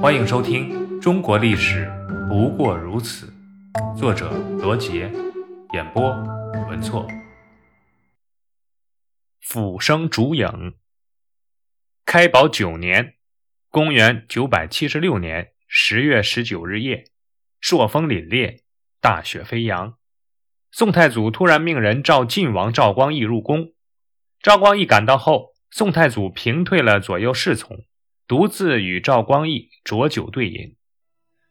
欢迎收听《中国历史不过如此》，作者罗杰，演播文措。俯生烛影。开宝九年（公元976年）十月十九日夜，朔风凛冽，大雪飞扬。宋太祖突然命人召晋王赵光义入宫。赵光义赶到后，宋太祖平退了左右侍从。独自与赵光义浊酒对饮，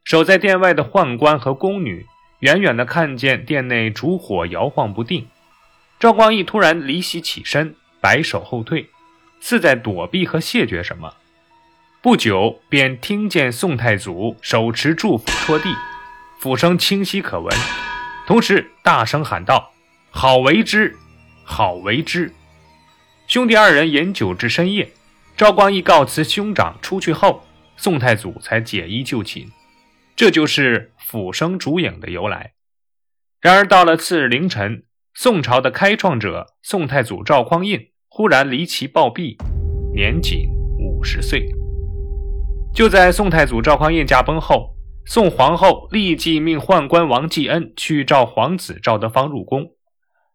守在殿外的宦官和宫女远远地看见殿内烛火摇晃不定。赵光义突然离席起身，摆手后退，似在躲避和谢绝什么。不久，便听见宋太祖手持祝斧戳地，斧声清晰可闻，同时大声喊道：“好为之，好为之！”兄弟二人饮酒至深夜。赵光义告辞兄长出去后，宋太祖才解衣就寝，这就是俯生烛影的由来。然而到了次日凌晨，宋朝的开创者宋太祖赵匡胤忽然离奇暴毙，年仅五十岁。就在宋太祖赵匡胤驾崩后，宋皇后立即命宦官王继恩去召皇子赵德芳入宫，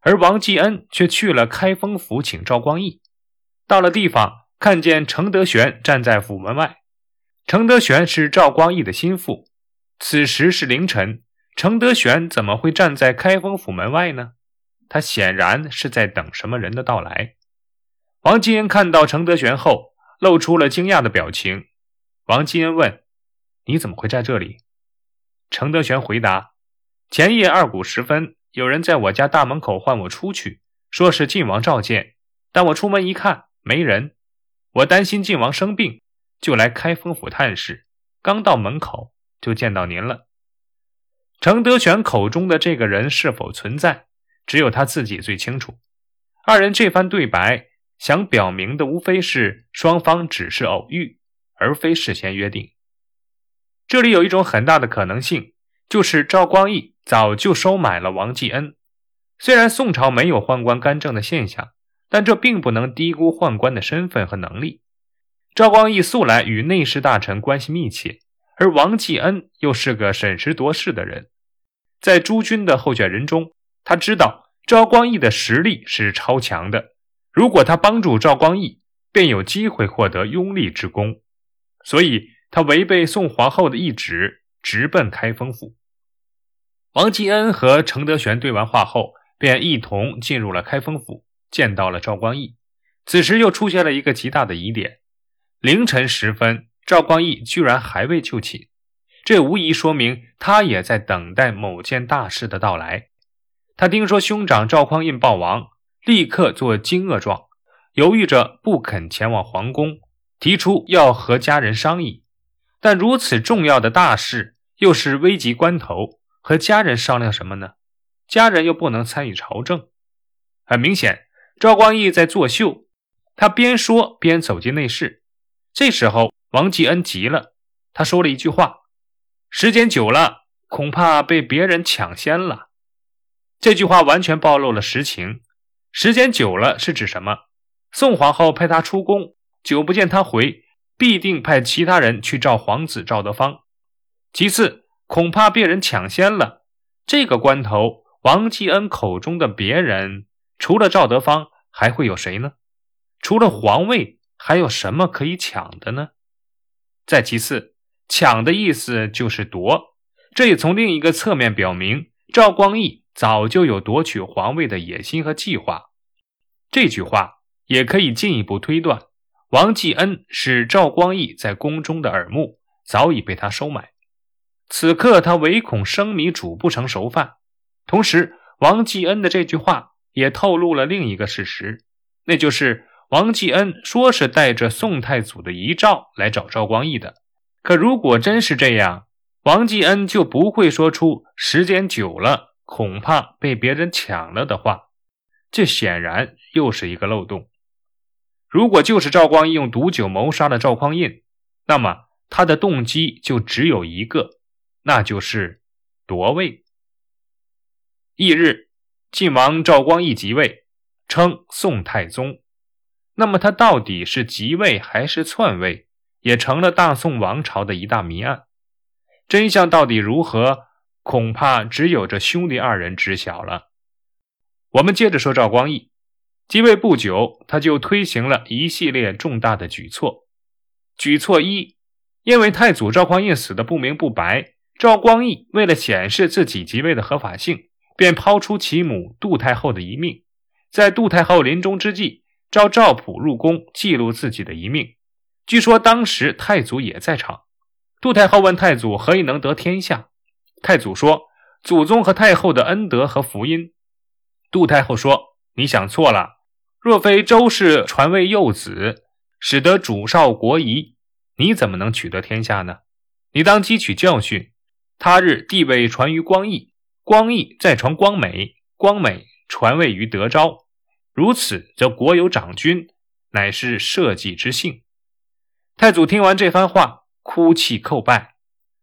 而王继恩却去了开封府请赵光义。到了地方。看见程德玄站在府门外，程德玄是赵光义的心腹。此时是凌晨，程德玄怎么会站在开封府门外呢？他显然是在等什么人的到来。王继恩看到程德玄后，露出了惊讶的表情。王继恩问：“你怎么会在这里？”程德玄回答：“前夜二鼓时分，有人在我家大门口唤我出去，说是晋王召见。但我出门一看，没人。”我担心晋王生病，就来开封府探视。刚到门口，就见到您了。程德全口中的这个人是否存在，只有他自己最清楚。二人这番对白，想表明的无非是双方只是偶遇，而非事先约定。这里有一种很大的可能性，就是赵光义早就收买了王继恩。虽然宋朝没有宦官干政的现象。但这并不能低估宦官的身份和能力。赵光义素来与内侍大臣关系密切，而王继恩又是个审时度势的人，在诸军的候选人中，他知道赵光义的实力是超强的。如果他帮助赵光义，便有机会获得拥立之功。所以，他违背宋皇后的懿旨，直奔开封府。王继恩和程德玄对完话后，便一同进入了开封府。见到了赵光义，此时又出现了一个极大的疑点：凌晨时分，赵光义居然还未就寝，这无疑说明他也在等待某件大事的到来。他听说兄长赵匡胤暴亡，立刻做惊愕状，犹豫着不肯前往皇宫，提出要和家人商议。但如此重要的大事，又是危急关头，和家人商量什么呢？家人又不能参与朝政，很明显。赵光义在作秀，他边说边走进内室。这时候，王继恩急了，他说了一句话：“时间久了，恐怕被别人抢先了。”这句话完全暴露了实情。时间久了是指什么？宋皇后派他出宫，久不见他回，必定派其他人去召皇子赵德芳。其次，恐怕被人抢先了。这个关头，王继恩口中的别人。除了赵德芳，还会有谁呢？除了皇位，还有什么可以抢的呢？再其次，抢的意思就是夺，这也从另一个侧面表明赵光义早就有夺取皇位的野心和计划。这句话也可以进一步推断，王继恩是赵光义在宫中的耳目，早已被他收买。此刻他唯恐生米煮不成熟饭。同时，王继恩的这句话。也透露了另一个事实，那就是王继恩说是带着宋太祖的遗诏来找赵光义的。可如果真是这样，王继恩就不会说出“时间久了，恐怕被别人抢了”的话。这显然又是一个漏洞。如果就是赵光义用毒酒谋杀了赵匡胤，那么他的动机就只有一个，那就是夺位。翌日。晋王赵光义即位，称宋太宗。那么他到底是即位还是篡位，也成了大宋王朝的一大谜案。真相到底如何，恐怕只有这兄弟二人知晓了。我们接着说赵光义，即位不久，他就推行了一系列重大的举措。举措一，因为太祖赵匡胤死的不明不白，赵光义为了显示自己即位的合法性，便抛出其母杜太后的遗命。在杜太后临终之际，召赵普入宫记录自己的遗命。据说当时太祖也在场。杜太后问太祖何以能得天下？太祖说：“祖宗和太后的恩德和福音。”杜太后说：“你想错了。若非周氏传位幼子，使得主少国疑，你怎么能取得天下呢？你当汲取教训。他日地位传于光义，光义再传光美，光美传位于德昭。”如此，则国有长君，乃是社稷之幸。太祖听完这番话，哭泣叩拜。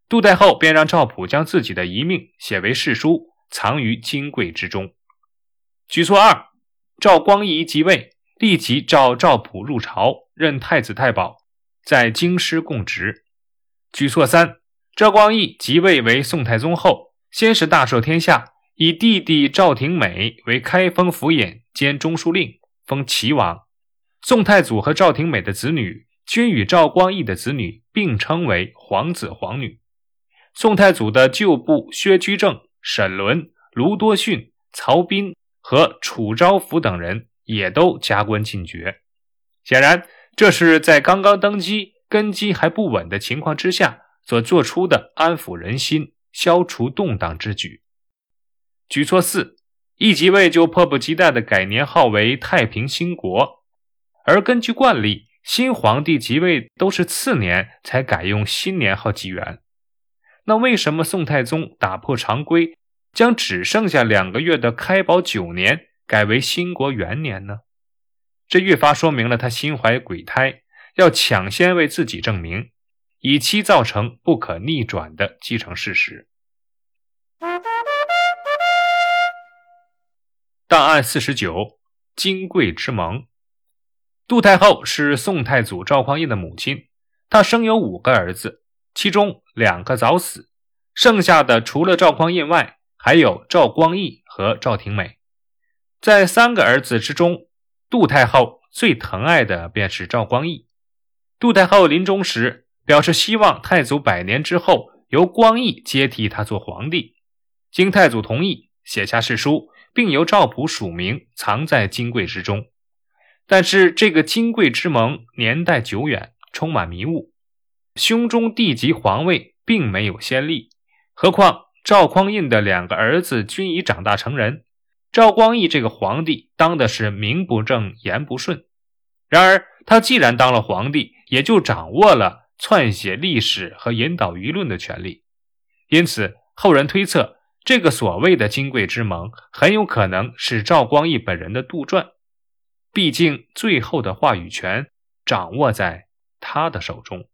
杜太后便让赵普将自己的遗命写为誓书，藏于金柜之中。举措二：赵光义即位，立即召赵普入朝，任太子太保，在京师供职。举措三：赵光义即位为宋太宗后，先是大赦天下。以弟弟赵廷美为开封府尹兼中书令，封齐王。宋太祖和赵廷美的子女均与赵光义的子女并称为皇子皇女。宋太祖的旧部薛居正、沈伦、卢多逊、曹彬和楚昭福等人也都加官进爵。显然，这是在刚刚登基、根基还不稳的情况之下所做出的安抚人心、消除动荡之举。举措四，一即位就迫不及待地改年号为太平兴国，而根据惯例，新皇帝即位都是次年才改用新年号纪元。那为什么宋太宗打破常规，将只剩下两个月的开宝九年改为兴国元年呢？这越发说明了他心怀鬼胎，要抢先为自己证明，以期造成不可逆转的继承事实。档案四十九，金贵之盟。杜太后是宋太祖赵匡胤的母亲，她生有五个儿子，其中两个早死，剩下的除了赵匡胤外，还有赵光义和赵廷美。在三个儿子之中，杜太后最疼爱的便是赵光义。杜太后临终时表示，希望太祖百年之后由光义接替他做皇帝。经太祖同意，写下誓书。并由赵普署名，藏在金柜之中。但是这个金柜之盟年代久远，充满迷雾。兄中弟及皇位并没有先例，何况赵匡胤的两个儿子均已长大成人。赵光义这个皇帝当的是名不正言不顺。然而他既然当了皇帝，也就掌握了篡写历史和引导舆论的权利。因此后人推测。这个所谓的金贵之盟，很有可能是赵光义本人的杜撰，毕竟最后的话语权掌握在他的手中。